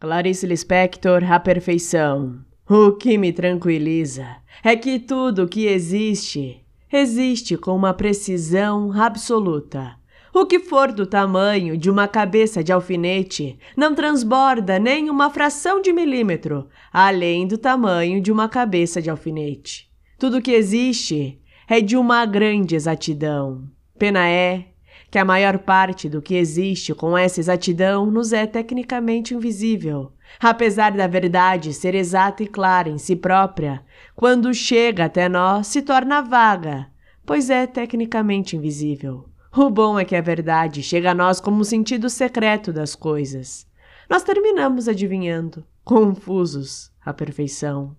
Clarice Lispector, A Perfeição. O que me tranquiliza é que tudo que existe, existe com uma precisão absoluta. O que for do tamanho de uma cabeça de alfinete não transborda nem uma fração de milímetro além do tamanho de uma cabeça de alfinete. Tudo que existe é de uma grande exatidão. Pena é que a maior parte do que existe com essa exatidão nos é tecnicamente invisível, apesar da verdade ser exata e clara em si própria, quando chega até nós se torna vaga, pois é tecnicamente invisível. O bom é que a verdade chega a nós como um sentido secreto das coisas. Nós terminamos adivinhando, confusos, a perfeição.